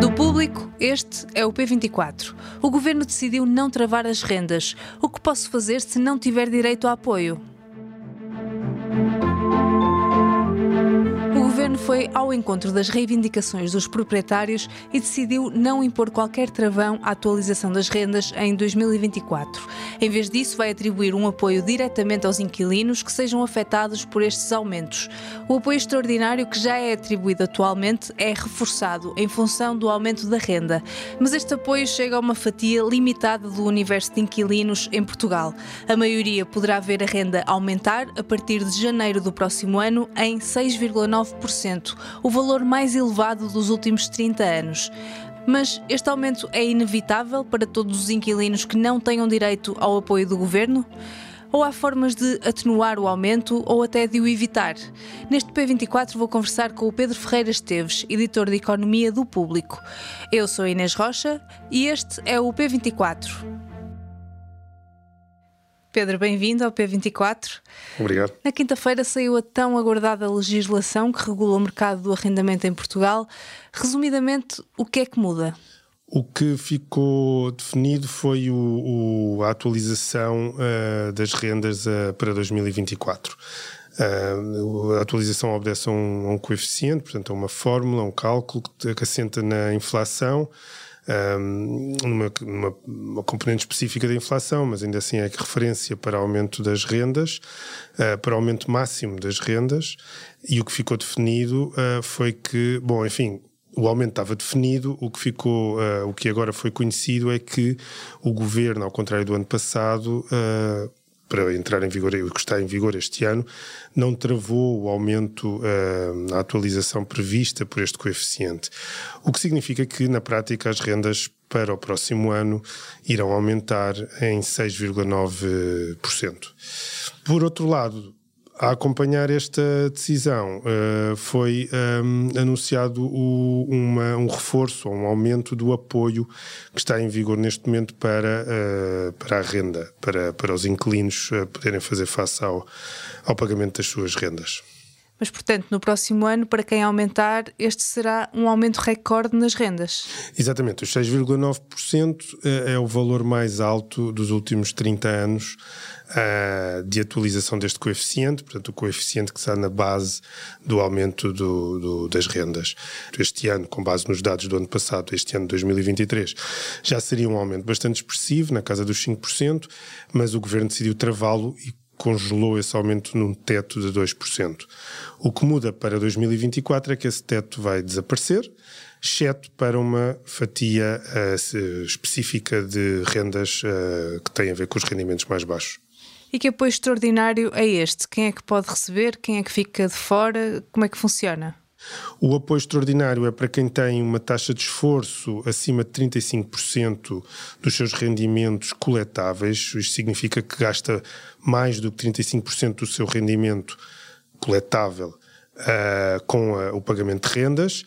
Do público, este é o P24. O governo decidiu não travar as rendas. O que posso fazer se não tiver direito a apoio? Foi ao encontro das reivindicações dos proprietários e decidiu não impor qualquer travão à atualização das rendas em 2024. Em vez disso, vai atribuir um apoio diretamente aos inquilinos que sejam afetados por estes aumentos. O apoio extraordinário que já é atribuído atualmente é reforçado em função do aumento da renda, mas este apoio chega a uma fatia limitada do universo de inquilinos em Portugal. A maioria poderá ver a renda aumentar a partir de janeiro do próximo ano em 6,9% o valor mais elevado dos últimos 30 anos. Mas este aumento é inevitável para todos os inquilinos que não tenham direito ao apoio do governo? Ou há formas de atenuar o aumento ou até de o evitar? Neste P24 vou conversar com o Pedro Ferreira Esteves, editor de Economia do Público. Eu sou Inês Rocha e este é o P24. Pedro, bem-vindo ao P24. Obrigado. Na quinta-feira saiu a tão aguardada legislação que regula o mercado do arrendamento em Portugal. Resumidamente, o que é que muda? O que ficou definido foi o, o, a atualização uh, das rendas uh, para 2024. Uh, a atualização obedece a um, a um, coeficiente, portanto, a uma fórmula, um cálculo que, que assenta na inflação um, numa, numa componente específica da inflação, mas ainda assim é referência para aumento das rendas, uh, para aumento máximo das rendas, e o que ficou definido uh, foi que, bom, enfim, o aumento estava definido, o que ficou, uh, o que agora foi conhecido é que o governo, ao contrário do ano passado, uh, para entrar em vigor, o que está em vigor este ano, não travou o aumento, uh, a atualização prevista por este coeficiente. O que significa que, na prática, as rendas para o próximo ano irão aumentar em 6,9%. Por outro lado, a acompanhar esta decisão, uh, foi um, ehm, anunciado o, uma, um reforço, um aumento do apoio que está em vigor neste momento para, uh, para a renda, para, para os inquilinos uh, poderem fazer face ao, ao pagamento das suas rendas. Mas, portanto, no próximo ano, para quem aumentar, este será um aumento recorde nas rendas. Exatamente, os 6,9% é o valor mais alto dos últimos 30 anos uh, de atualização deste coeficiente, portanto, o coeficiente que está na base do aumento do, do, das rendas. Este ano, com base nos dados do ano passado, este ano de 2023, já seria um aumento bastante expressivo, na casa dos 5%, mas o governo decidiu travá-lo e congelou esse aumento num teto de 2%. O que muda para 2024 é que esse teto vai desaparecer, exceto para uma fatia uh, específica de rendas uh, que têm a ver com os rendimentos mais baixos. E que apoio extraordinário é este? Quem é que pode receber? Quem é que fica de fora? Como é que funciona? O apoio extraordinário é para quem tem uma taxa de esforço acima de 35% dos seus rendimentos coletáveis. Isto significa que gasta mais do que 35% do seu rendimento coletável uh, com a, o pagamento de rendas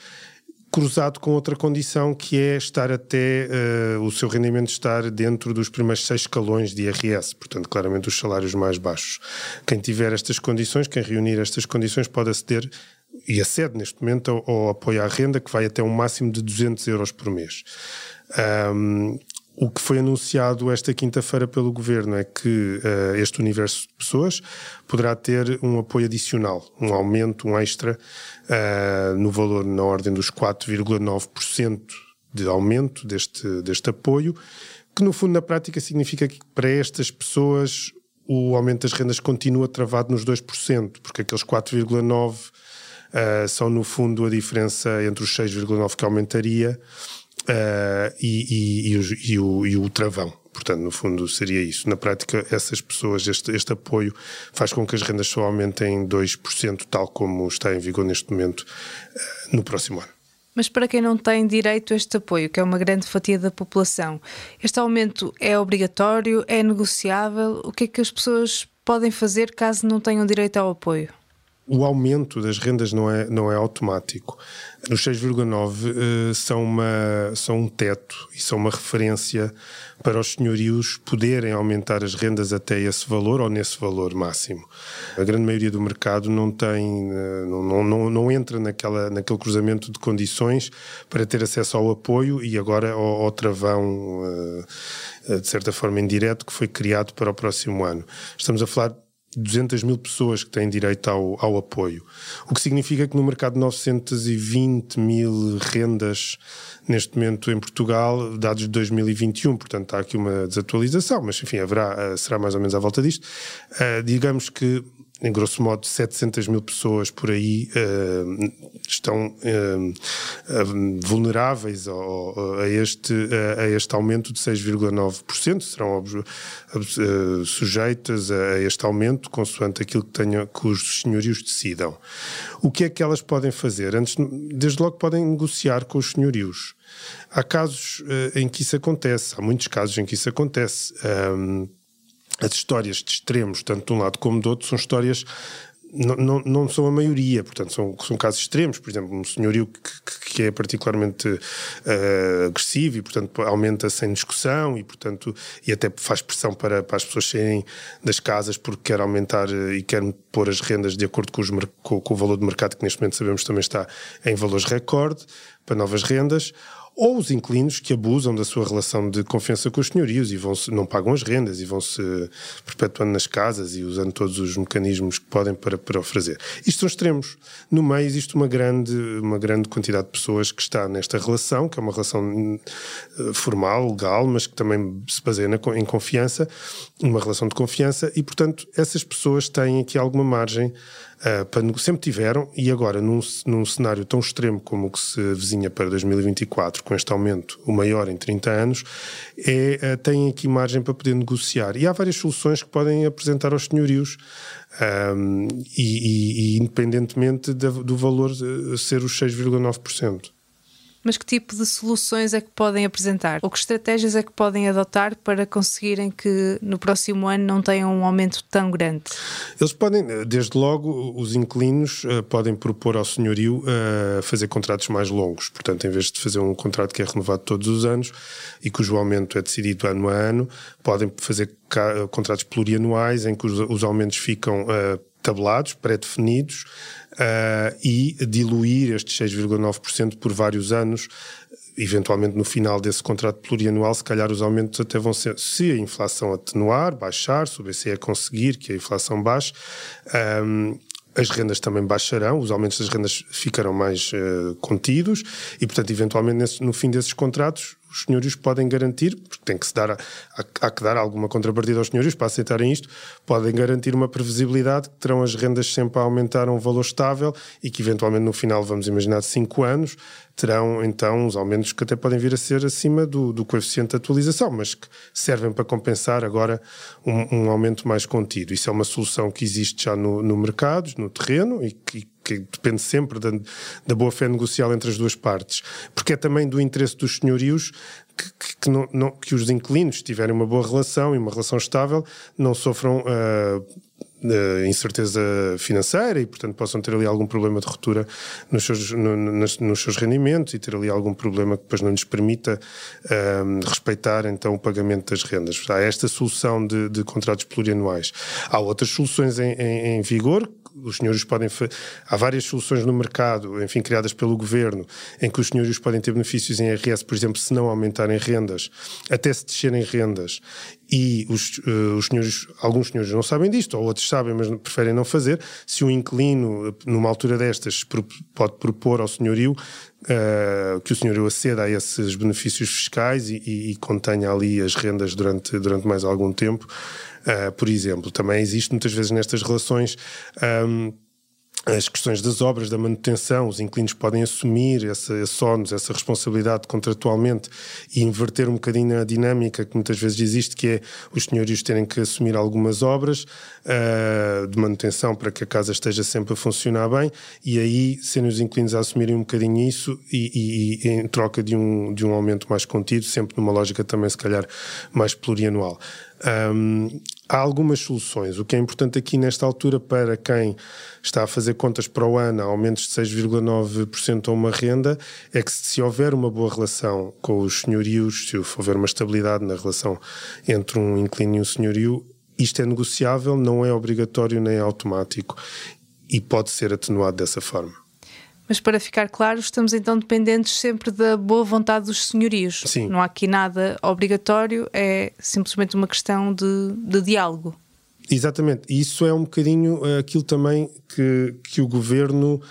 cruzado com outra condição que é estar até uh, o seu rendimento estar dentro dos primeiros seis escalões de IRS, portanto, claramente os salários mais baixos. Quem tiver estas condições, quem reunir estas condições, pode aceder e acede neste momento ao, ao apoio à renda, que vai até um máximo de 200 euros por mês. Um, o que foi anunciado esta quinta-feira pelo governo é que uh, este universo de pessoas poderá ter um apoio adicional, um aumento, um extra, uh, no valor na ordem dos 4,9% de aumento deste, deste apoio, que no fundo, na prática, significa que para estas pessoas o aumento das rendas continua travado nos 2%, porque aqueles 4,9% uh, são, no fundo, a diferença entre os 6,9% que aumentaria uh, e, e, e, o, e, o, e o travão. Portanto, no fundo, seria isso. Na prática, essas pessoas, este, este apoio faz com que as rendas só aumentem 2%, tal como está em vigor neste momento, uh, no próximo ano. Mas para quem não tem direito a este apoio, que é uma grande fatia da população, este aumento é obrigatório, é negociável? O que é que as pessoas podem fazer caso não tenham direito ao apoio? O aumento das rendas não é, não é automático. Os 6,9 uh, são, uma, são um teto e são uma referência para os senhorios poderem aumentar as rendas até esse valor ou nesse valor máximo. A grande maioria do mercado não tem, uh, não, não, não entra naquela, naquele cruzamento de condições para ter acesso ao apoio e agora ao, ao travão, uh, de certa forma indireto, que foi criado para o próximo ano. Estamos a falar 200 mil pessoas que têm direito ao, ao apoio. O que significa que no mercado de 920 mil rendas neste momento em Portugal, dados de 2021, portanto há aqui uma desatualização, mas enfim, haverá, eh, será mais ou menos à volta disto. Uh, digamos que em grosso modo 700 mil pessoas por aí uh, estão uh, vulneráveis a, este, a este aumento de 6,9%, serão uh, sujeitas a este aumento consoante aquilo que, tenha, que os senhorios decidam. O que é que elas podem fazer? Antes, desde logo podem negociar com os senhorios. Há casos em que isso acontece, há muitos casos em que isso acontece. Um, as histórias de extremos, tanto de um lado como do outro, são histórias não, não, não, são a maioria, portanto, são, são casos extremos. Por exemplo, um senhorio que, que é particularmente uh, agressivo e, portanto, aumenta sem discussão e, portanto, e até faz pressão para, para as pessoas saírem das casas porque quer aumentar uh, e quer pôr as rendas de acordo com, os, com, com o valor do mercado, que neste momento sabemos também está em valores recorde para novas rendas ou os inquilinos que abusam da sua relação de confiança com os senhorios e vão não pagam as rendas e vão-se perpetuando nas casas e usando todos os mecanismos que podem para, para oferecer. Isto são extremos. No meio existe uma grande, uma grande quantidade de pessoas que está nesta relação, que é uma relação eh, formal, legal, mas que também se baseia na, em confiança, uma relação de confiança, e portanto essas pessoas têm aqui alguma margem Uh, para, sempre tiveram, e agora, num, num cenário tão extremo como o que se vizinha para 2024, com este aumento, o maior em 30 anos, é, uh, têm aqui margem para poder negociar. E há várias soluções que podem apresentar aos senhorios, um, e, e, e, independentemente do valor ser os 6,9%. Mas que tipo de soluções é que podem apresentar? Ou que estratégias é que podem adotar para conseguirem que no próximo ano não tenham um aumento tão grande? Eles podem, desde logo, os inquilinos uh, podem propor ao senhorio uh, fazer contratos mais longos. Portanto, em vez de fazer um contrato que é renovado todos os anos e cujo aumento é decidido ano a ano, podem fazer contratos plurianuais em que os, os aumentos ficam uh, tabelados, pré-definidos uh, e diluir estes 6,9% por vários anos. Eventualmente, no final desse contrato plurianual, se calhar os aumentos até vão ser, se a inflação atenuar, baixar, se o BCE conseguir que a inflação baixe, um, as rendas também baixarão, os aumentos das rendas ficarão mais uh, contidos e, portanto, eventualmente, nesse, no fim desses contratos, os senhores podem garantir, porque tem que se dar, há, há, que dar alguma contrapartida aos senhores para aceitarem isto, podem garantir uma previsibilidade que terão as rendas sempre a aumentar a um valor estável e que eventualmente no final, vamos imaginar, de 5 anos, terão então uns aumentos que até podem vir a ser acima do, do coeficiente de atualização, mas que servem para compensar agora um, um aumento mais contido. Isso é uma solução que existe já no, no mercado, no terreno e que que depende sempre da, da boa fé negocial entre as duas partes, porque é também do interesse dos senhorios que, que, não, não, que os inquilinos tiverem uma boa relação e uma relação estável, não sofram uh, uh, incerteza financeira e, portanto, possam ter ali algum problema de ruptura nos seus, no, nos, nos, seus rendimentos e ter ali algum problema que depois não lhes permita uh, respeitar então o pagamento das rendas. Há esta solução de, de contratos plurianuais. Há outras soluções em, em, em vigor os senhores podem. Há várias soluções no mercado, enfim, criadas pelo governo, em que os senhores podem ter benefícios em IRS, por exemplo, se não aumentarem rendas, até se descerem rendas. E os, uh, os senhores, alguns senhores não sabem disto, ou outros sabem, mas preferem não fazer. Se um inquilino, numa altura destas, pode propor ao senhorio uh, que o senhorio aceda a esses benefícios fiscais e, e, e contenha ali as rendas durante, durante mais algum tempo. Uh, por exemplo, também existe muitas vezes nestas relações. Um, as questões das obras, da manutenção, os inquilinos podem assumir essa, esse ónus, essa responsabilidade contratualmente e inverter um bocadinho a dinâmica que muitas vezes existe, que é os senhorios terem que assumir algumas obras uh, de manutenção para que a casa esteja sempre a funcionar bem e aí serem os inquilinos a assumirem um bocadinho isso e, e, e em troca de um, de um aumento mais contido, sempre numa lógica também se calhar mais plurianual. Um, há algumas soluções. O que é importante aqui nesta altura para quem está a fazer contas para o ano, aumentos de 6,9% a uma renda, é que se houver uma boa relação com os senhorios, se houver uma estabilidade na relação entre um inquilino e um senhorio, isto é negociável, não é obrigatório nem automático e pode ser atenuado dessa forma. Mas para ficar claro, estamos então dependentes sempre da boa vontade dos senhorios. Sim. Não há aqui nada obrigatório, é simplesmente uma questão de, de diálogo. Exatamente. Isso é um bocadinho eh, aquilo também que, que o governo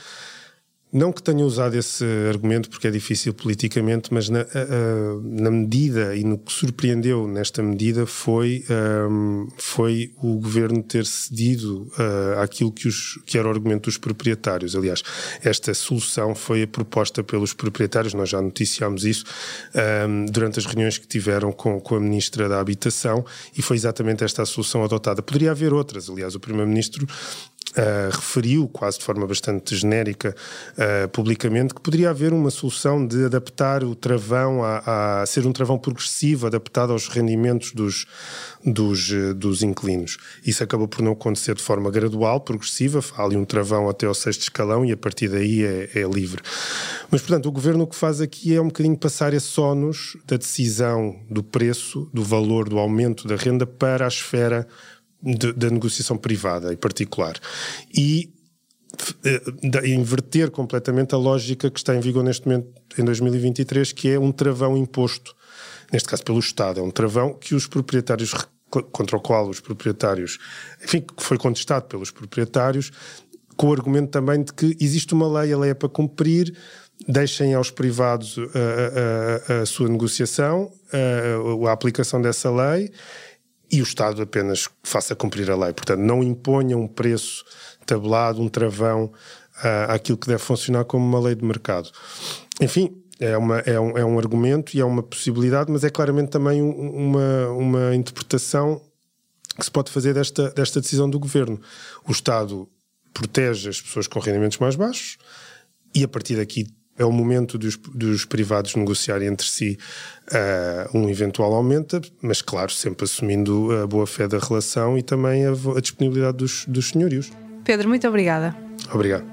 não que tenha usado esse argumento porque é difícil politicamente, mas na, na medida e no que surpreendeu nesta medida foi, um, foi o governo ter cedido uh, àquilo que, os, que era o argumento dos proprietários. Aliás, esta solução foi proposta pelos proprietários, nós já noticiámos isso um, durante as reuniões que tiveram com, com a Ministra da Habitação e foi exatamente esta a solução adotada. Poderia haver outras, aliás, o Primeiro-Ministro Uh, referiu, quase de forma bastante genérica, uh, publicamente, que poderia haver uma solução de adaptar o travão a, a, ser um travão progressivo, adaptado aos rendimentos dos, dos, uh, dos inquilinos. Isso acabou por não acontecer de forma gradual, progressiva, há ali um travão até ao sexto escalão e a partir daí é, é livre. Mas, portanto, o governo o que faz aqui é um bocadinho passar esse ónus da decisão do preço, do valor, do aumento da renda para a esfera da negociação privada e particular. E uh, inverter completamente a lógica que está em vigor neste momento, em 2023, que é um travão imposto, neste caso pelo Estado. É um travão que os proprietários, contra o qual os proprietários, enfim, que foi contestado pelos proprietários, com o argumento também de que existe uma lei, a lei é para cumprir, deixem aos privados a, a, a sua negociação, a, a aplicação dessa lei e o Estado apenas faça cumprir a lei. Portanto, não imponha um preço tabelado, um travão uh, àquilo que deve funcionar como uma lei de mercado. Enfim, é, uma, é, um, é um argumento e é uma possibilidade, mas é claramente também uma, uma interpretação que se pode fazer desta, desta decisão do governo. O Estado protege as pessoas com rendimentos mais baixos e a partir daqui é o momento dos, dos privados negociarem entre si uh, um eventual aumento, mas claro, sempre assumindo a boa fé da relação e também a, a disponibilidade dos, dos senhorios. Pedro, muito obrigada. Obrigado.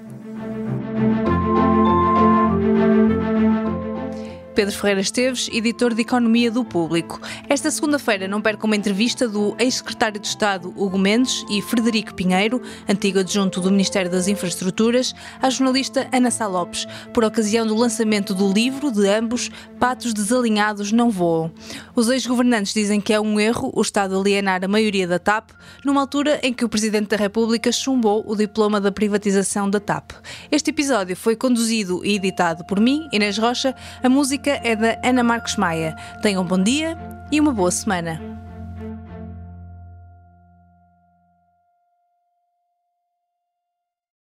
Pedro Ferreira Esteves, editor de Economia do Público. Esta segunda-feira não perca uma entrevista do ex-secretário de Estado Hugo Mendes e Frederico Pinheiro, antigo adjunto do Ministério das Infraestruturas, à jornalista Ana Sá Lopes, por ocasião do lançamento do livro de ambos, Patos Desalinhados Não Voam. Os ex-governantes dizem que é um erro o Estado alienar a maioria da TAP, numa altura em que o Presidente da República chumbou o diploma da privatização da TAP. Este episódio foi conduzido e editado por mim, Inês Rocha. A música música é da Ana Marcos Maia. Tenham um bom dia e uma boa semana.